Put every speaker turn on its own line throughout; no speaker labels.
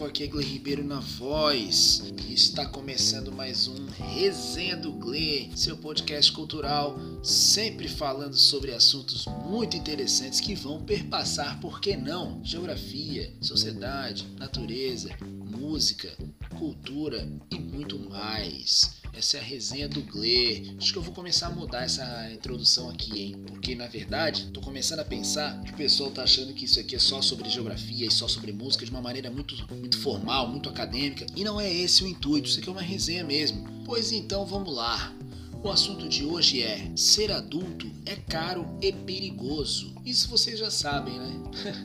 povo, aqui é Gle Ribeiro na voz está começando mais um Resenha do Gle, seu podcast cultural, sempre falando sobre assuntos muito interessantes que vão perpassar, por que não, geografia, sociedade, natureza, música, cultura e muito mais. Essa é a resenha do Gle. Acho que eu vou começar a mudar essa introdução aqui, hein? Porque na verdade, tô começando a pensar que o pessoal tá achando que isso aqui é só sobre geografia e só sobre música de uma maneira muito, muito formal, muito acadêmica. E não é esse o intuito, isso aqui é uma resenha mesmo. Pois então vamos lá. O assunto de hoje é: ser adulto é caro e perigoso. Isso vocês já sabem, né?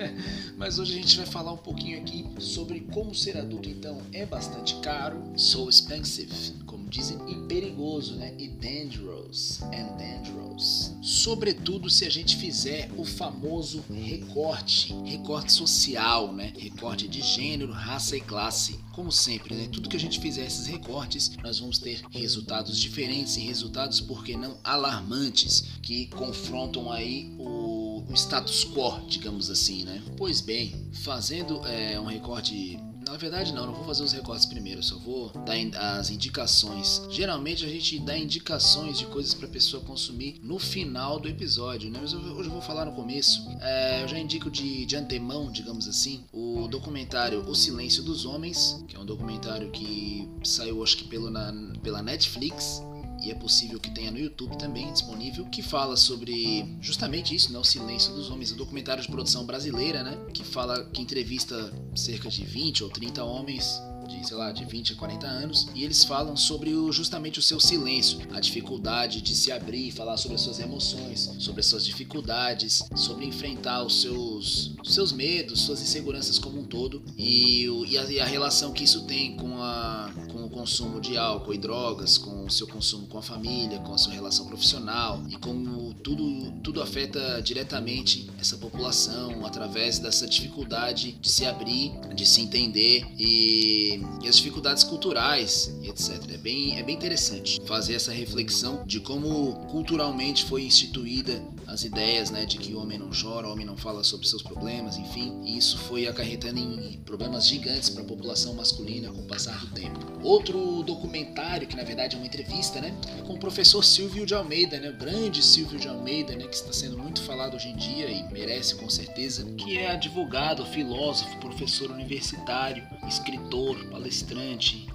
Mas hoje a gente vai falar um pouquinho aqui sobre como ser adulto então é bastante caro, so expensive, como dizem, e perigoso, né? E dangerous and dangerous. Sobretudo se a gente fizer o famoso recorte, recorte social, né? Recorte de gênero, raça e classe. Como sempre, né? Tudo que a gente fizer esses recortes, nós vamos ter resultados diferentes e resultados, por que não, alarmantes, que confrontam aí o, status quo, digamos assim, né? Pois bem, fazendo é, um recorte na verdade não, não vou fazer os recortes primeiro, só vou dar as indicações. Geralmente a gente dá indicações de coisas para pessoa consumir no final do episódio, né? Mas hoje eu vou falar no começo. É, eu já indico de, de antemão, digamos assim, o documentário O Silêncio dos Homens, que é um documentário que saiu acho que pelo, na, pela Netflix e é possível que tenha no YouTube também disponível, que fala sobre justamente isso, né, o silêncio dos homens, um documentário de produção brasileira, né, que fala que entrevista cerca de 20 ou 30 homens de, sei lá, de 20 a 40 anos, e eles falam sobre o, justamente o seu silêncio, a dificuldade de se abrir, falar sobre as suas emoções, sobre as suas dificuldades, sobre enfrentar os seus, seus medos, suas inseguranças como um todo, e, e, a, e a relação que isso tem com, a, com o consumo de álcool e drogas, com o seu consumo com a família, com a sua relação profissional, e como tudo, tudo afeta diretamente essa população através dessa dificuldade de se abrir, de se entender e e, as dificuldades culturais etc. É bem, é bem interessante fazer essa reflexão de como culturalmente foi instituída as ideias né, de que o homem não chora, o homem não fala sobre seus problemas, enfim, e isso foi acarretando em problemas gigantes para a população masculina com o passar do tempo. Outro documentário, que na verdade é uma entrevista, né, com o professor Silvio de Almeida, né, o grande Silvio de Almeida, né, que está sendo muito falado hoje em dia e merece com certeza, que é advogado, filósofo, professor universitário, escritor, palestrante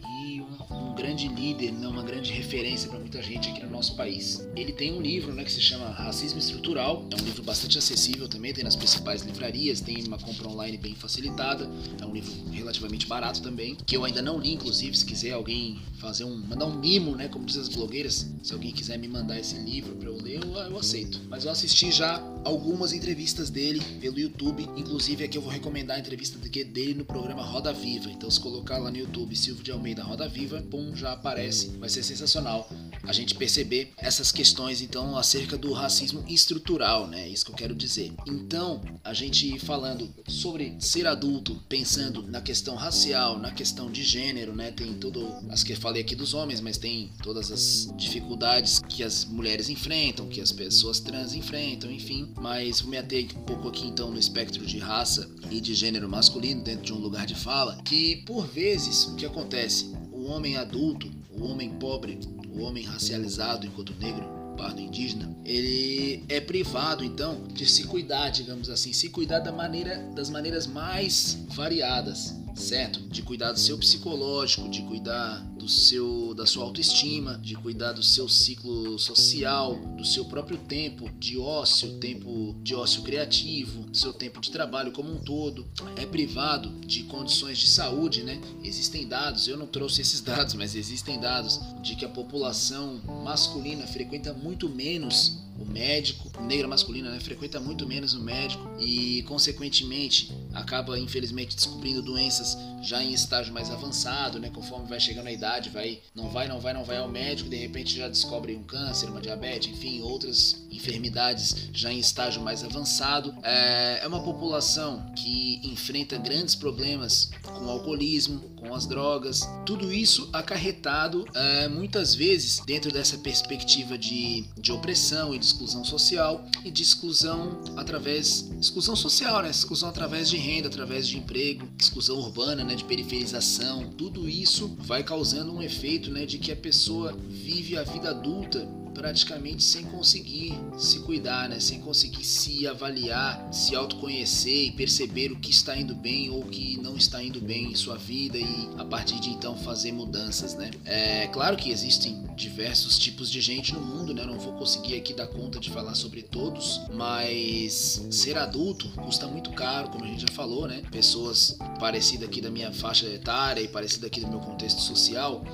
um, grande líder, né, uma grande referência para muita gente aqui no nosso país. Ele tem um livro né, que se chama Racismo Estrutural, é um livro bastante acessível também, tem nas principais livrarias, tem uma compra online bem facilitada, é um livro relativamente barato também, que eu ainda não li, inclusive, se quiser alguém fazer um, mandar um mimo, né, como dizem as blogueiras, se alguém quiser me mandar esse livro para eu ler, eu, eu aceito. Mas eu assisti já algumas entrevistas dele pelo YouTube, inclusive aqui eu vou recomendar a entrevista dele no programa Roda Viva. Então se colocar lá no YouTube Silvio de Almeida Roda Viva, pum, já aparece, vai ser sensacional a gente perceber essas questões então acerca do racismo estrutural, né? Isso que eu quero dizer. Então, a gente falando sobre ser adulto, pensando na questão racial, na questão de gênero, né? Tem tudo as que eu falei aqui dos homens, mas tem todas as dificuldades que as mulheres enfrentam, que as pessoas trans enfrentam, enfim. Mas vou me ater um pouco aqui então no espectro de raça e de gênero masculino dentro de um lugar de fala, que por vezes o que acontece, o homem adulto, o homem pobre, o homem racializado enquanto negro, pardo indígena, ele é privado então de se cuidar, digamos assim, se cuidar da maneira das maneiras mais variadas certo? De cuidar do seu psicológico, de cuidar do seu da sua autoestima, de cuidar do seu ciclo social, do seu próprio tempo de ócio, tempo de ócio criativo, do seu tempo de trabalho como um todo. É privado de condições de saúde, né? Existem dados, eu não trouxe esses dados, mas existem dados de que a população masculina frequenta muito menos o médico, o negro masculino, né, frequenta muito menos o médico e, consequentemente, acaba infelizmente descobrindo doenças já em estágio mais avançado, né, conforme vai chegando a idade, vai, não vai, não vai, não vai ao médico, de repente já descobre um câncer, uma diabetes, enfim, outras enfermidades já em estágio mais avançado. É, é uma população que enfrenta grandes problemas com o alcoolismo, com as drogas, tudo isso acarretado é, muitas vezes dentro dessa perspectiva de, de opressão e de exclusão social e de exclusão através exclusão social, né? Exclusão através de renda, através de emprego, exclusão urbana, né? de periferização, tudo isso vai causando um efeito né, de que a pessoa vive a vida adulta praticamente sem conseguir se cuidar, né? sem conseguir se avaliar, se autoconhecer e perceber o que está indo bem ou o que não está indo bem em sua vida e a partir de então fazer mudanças. Né? É claro que existem diversos tipos de gente no mundo, né? Eu não vou conseguir aqui dar conta de falar sobre todos, mas ser adulto custa muito caro, como a gente já falou, né? Pessoas parecidas aqui da minha faixa etária e parecidas aqui do meu contexto social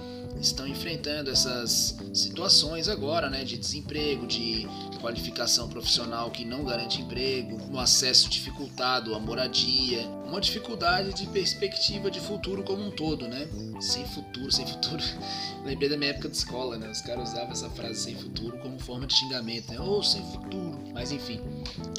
estão enfrentando essas situações agora, né, de desemprego, de qualificação profissional que não garante emprego, um acesso dificultado à moradia, uma dificuldade de perspectiva de futuro como um todo, né? Sem futuro, sem futuro. Lembrei da minha época de escola, né? Os caras usavam essa frase sem futuro como forma de xingamento, né? Ou oh, sem futuro. Mas enfim,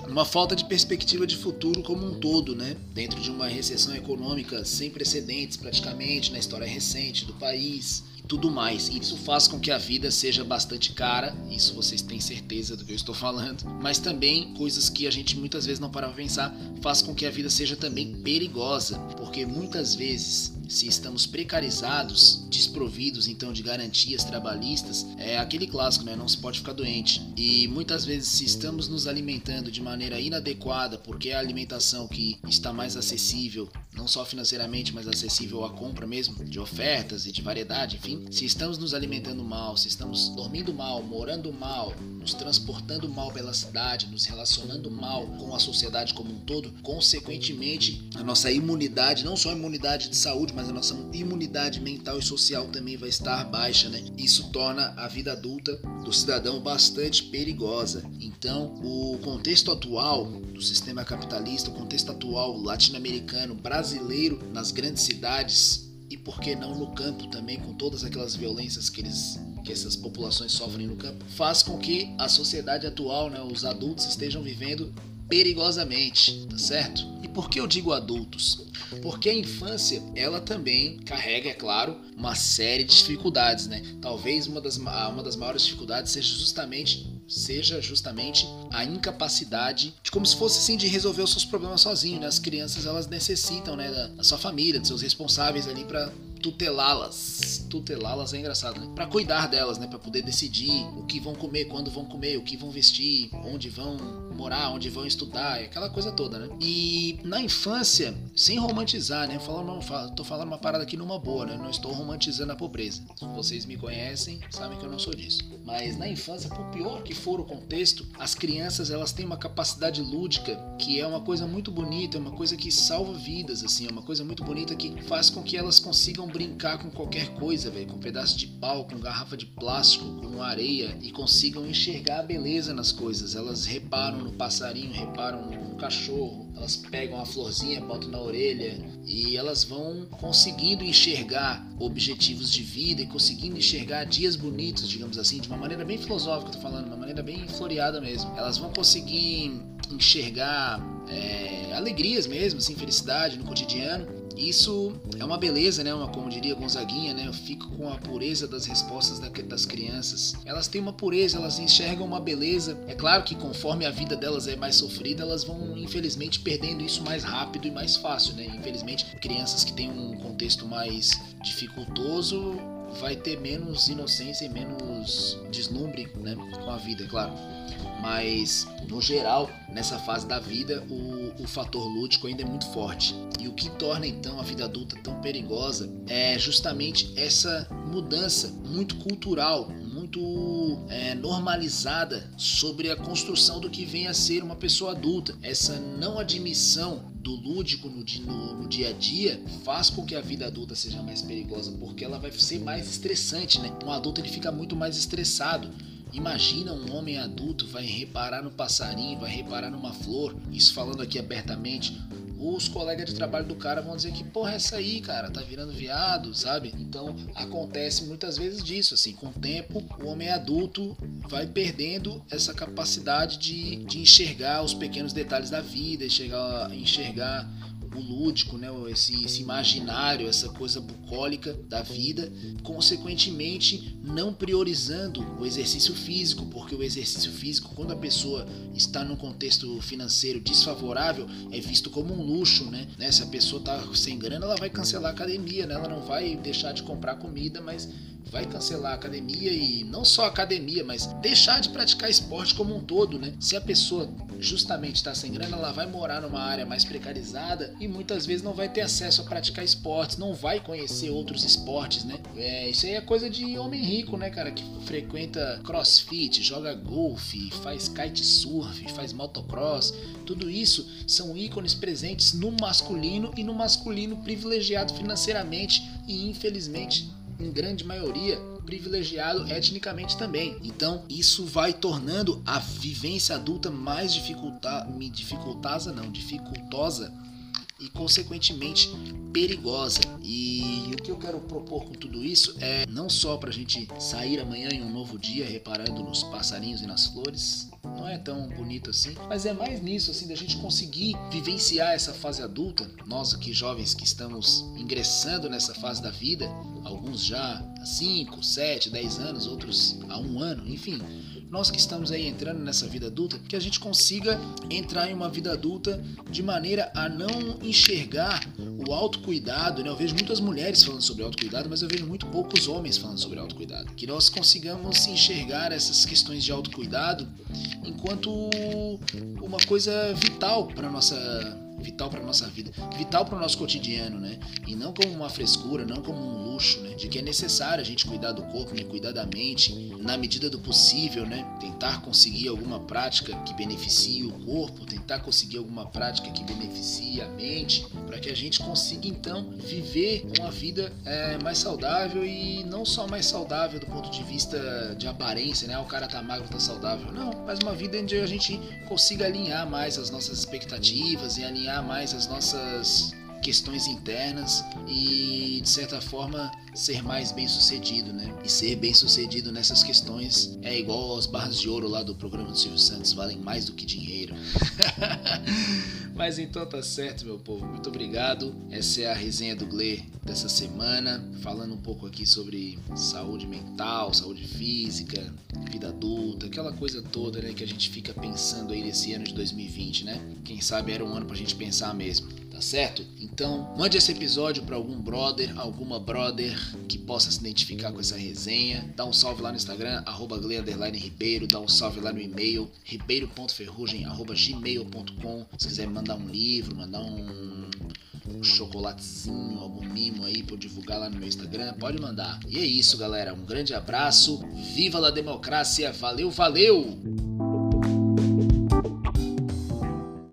uma falta de perspectiva de futuro como um todo, né? Dentro de uma recessão econômica sem precedentes praticamente na história recente do país tudo mais. Isso faz com que a vida seja bastante cara, isso vocês têm certeza do que eu estou falando, mas também coisas que a gente muitas vezes não para pensar, faz com que a vida seja também perigosa, porque muitas vezes se estamos precarizados, desprovidos então de garantias trabalhistas, é aquele clássico, né? Não se pode ficar doente. E muitas vezes se estamos nos alimentando de maneira inadequada, porque é a alimentação que está mais acessível, não só financeiramente, mas acessível à compra mesmo, de ofertas e de variedade, enfim. Se estamos nos alimentando mal, se estamos dormindo mal, morando mal, nos transportando mal pela cidade, nos relacionando mal com a sociedade como um todo, consequentemente, a nossa imunidade, não só a imunidade de saúde, mas a nossa imunidade mental e social também vai estar baixa, né? Isso torna a vida adulta do cidadão bastante perigosa. Então, o contexto atual do sistema capitalista, o contexto atual latino-americano, brasileiro nas grandes cidades e por que não no campo também, com todas aquelas violências que eles que essas populações sofrem no campo, faz com que a sociedade atual, né, os adultos estejam vivendo perigosamente, tá certo? E por que eu digo adultos? Porque a infância, ela também carrega, é claro, uma série de dificuldades, né? Talvez uma das, uma das maiores dificuldades seja justamente seja justamente a incapacidade de como se fosse assim de resolver os seus problemas sozinho, né? As crianças elas necessitam, né, da, da sua família, dos seus responsáveis ali para tutelá-las. Tutelá-las é engraçado, né? Para cuidar delas, né? Para poder decidir o que vão comer, quando vão comer, o que vão vestir, onde vão morar, onde vão estudar, aquela coisa toda, né? E na infância, sem romantizar, né? Falando, tô falando uma parada aqui numa boa, né? Não estou romantizando a pobreza. Vocês me conhecem, sabem que eu não sou disso. Mas na infância, por pior que for o contexto, as crianças elas têm uma capacidade lúdica que é uma coisa muito bonita, é uma coisa que salva vidas, assim, é uma coisa muito bonita que faz com que elas consigam brincar com qualquer coisa, velho, com um pedaço de pau, com garrafa de plástico, com areia e consigam enxergar a beleza nas coisas. Elas reparam no passarinho, reparam no cachorro, elas pegam a florzinha, botam na orelha e elas vão conseguindo enxergar objetivos de vida e conseguindo enxergar dias bonitos, digamos assim, de uma maneira bem filosófica, tô falando, uma maneira bem floreada mesmo. Elas vão conseguir enxergar é, alegrias mesmo, assim, felicidade no cotidiano isso é uma beleza, né? Uma, como diria Gonzaguinha, né? Eu fico com a pureza das respostas das crianças. Elas têm uma pureza, elas enxergam uma beleza. É claro que conforme a vida delas é mais sofrida, elas vão infelizmente perdendo isso mais rápido e mais fácil, né? Infelizmente, crianças que têm um contexto mais dificultoso vai ter menos inocência e menos deslumbre, né? Com a vida, é claro. Mas, no geral, nessa fase da vida, o, o fator lúdico ainda é muito forte. E o que torna então a vida adulta tão perigosa é justamente essa mudança muito cultural, muito é, normalizada sobre a construção do que vem a ser uma pessoa adulta. Essa não admissão do lúdico no, no, no, dia a dia faz com que a vida adulta seja mais perigosa, porque ela vai ser mais estressante, né? Um adulto ele fica muito mais estressado Imagina um homem adulto vai reparar no passarinho, vai reparar numa flor, isso falando aqui abertamente. Os colegas de trabalho do cara vão dizer que porra é essa aí, cara, tá virando viado, sabe? Então acontece muitas vezes disso, assim, com o tempo o homem adulto vai perdendo essa capacidade de, de enxergar os pequenos detalhes da vida, enxergar, enxergar o lúdico, né? Esse, esse imaginário, essa coisa bucólica da vida, consequentemente não priorizando o exercício físico, porque o exercício físico, quando a pessoa está num contexto financeiro desfavorável, é visto como um luxo, né? né? Se a pessoa está sem grana, ela vai cancelar a academia, né? Ela não vai deixar de comprar comida, mas vai cancelar a academia e não só a academia, mas deixar de praticar esporte como um todo, né? Se a pessoa justamente está sem grana, ela vai morar numa área mais precarizada e muitas vezes não vai ter acesso a praticar esportes, não vai conhecer outros esportes, né? É, isso aí é coisa de homem rico, né, cara, que frequenta crossfit, joga golfe, faz kitesurf, faz motocross, tudo isso são ícones presentes no masculino e no masculino privilegiado financeiramente e infelizmente em grande maioria, privilegiado etnicamente também. Então, isso vai tornando a vivência adulta mais dificulta, dificultosa, não, dificultosa e consequentemente perigosa. E o que eu quero propor com tudo isso é não só para a gente sair amanhã em um novo dia reparando nos passarinhos e nas flores, não é tão bonito assim, mas é mais nisso assim da gente conseguir vivenciar essa fase adulta. Nós aqui jovens que estamos ingressando nessa fase da vida, alguns já 5, 7, 10 anos, outros há um ano, enfim nós que estamos aí entrando nessa vida adulta, que a gente consiga entrar em uma vida adulta de maneira a não enxergar o autocuidado, né? Eu vejo muitas mulheres falando sobre autocuidado, mas eu vejo muito poucos homens falando sobre autocuidado. Que nós consigamos enxergar essas questões de autocuidado enquanto uma coisa vital para nossa vital para nossa vida, vital para o nosso cotidiano, né? E não como uma frescura, não como um luxo, né? De que é necessário a gente cuidar do corpo, né? cuidar da mente, na medida do possível, né? Tentar conseguir alguma prática que beneficie o corpo, tentar conseguir alguma prática que beneficie a para que a gente consiga então viver uma vida é, mais saudável e não só mais saudável do ponto de vista de aparência, né? Ah, o cara tá magro, tá saudável, não, mas uma vida onde a gente consiga alinhar mais as nossas expectativas e alinhar mais as nossas questões internas e de certa forma ser mais bem sucedido, né? E ser bem sucedido nessas questões é igual aos barras de ouro lá do programa do Silvio Santos, valem mais do que dinheiro. Mas então tá certo, meu povo. Muito obrigado. Essa é a resenha do Gle dessa semana, falando um pouco aqui sobre saúde mental, saúde física, vida adulta, aquela coisa toda, né, que a gente fica pensando aí nesse ano de 2020, né? Quem sabe era um ano pra gente pensar mesmo tá certo? Então, mande esse episódio para algum brother, alguma brother que possa se identificar com essa resenha. Dá um salve lá no Instagram, arroba Ribeiro, dá um salve lá no e-mail, ribeiro.ferrugem.gmail.com. Se quiser mandar um livro, mandar um um chocolatezinho, algum mimo aí eu divulgar lá no meu Instagram, pode mandar. E é isso, galera. Um grande abraço. Viva a democracia. Valeu, valeu!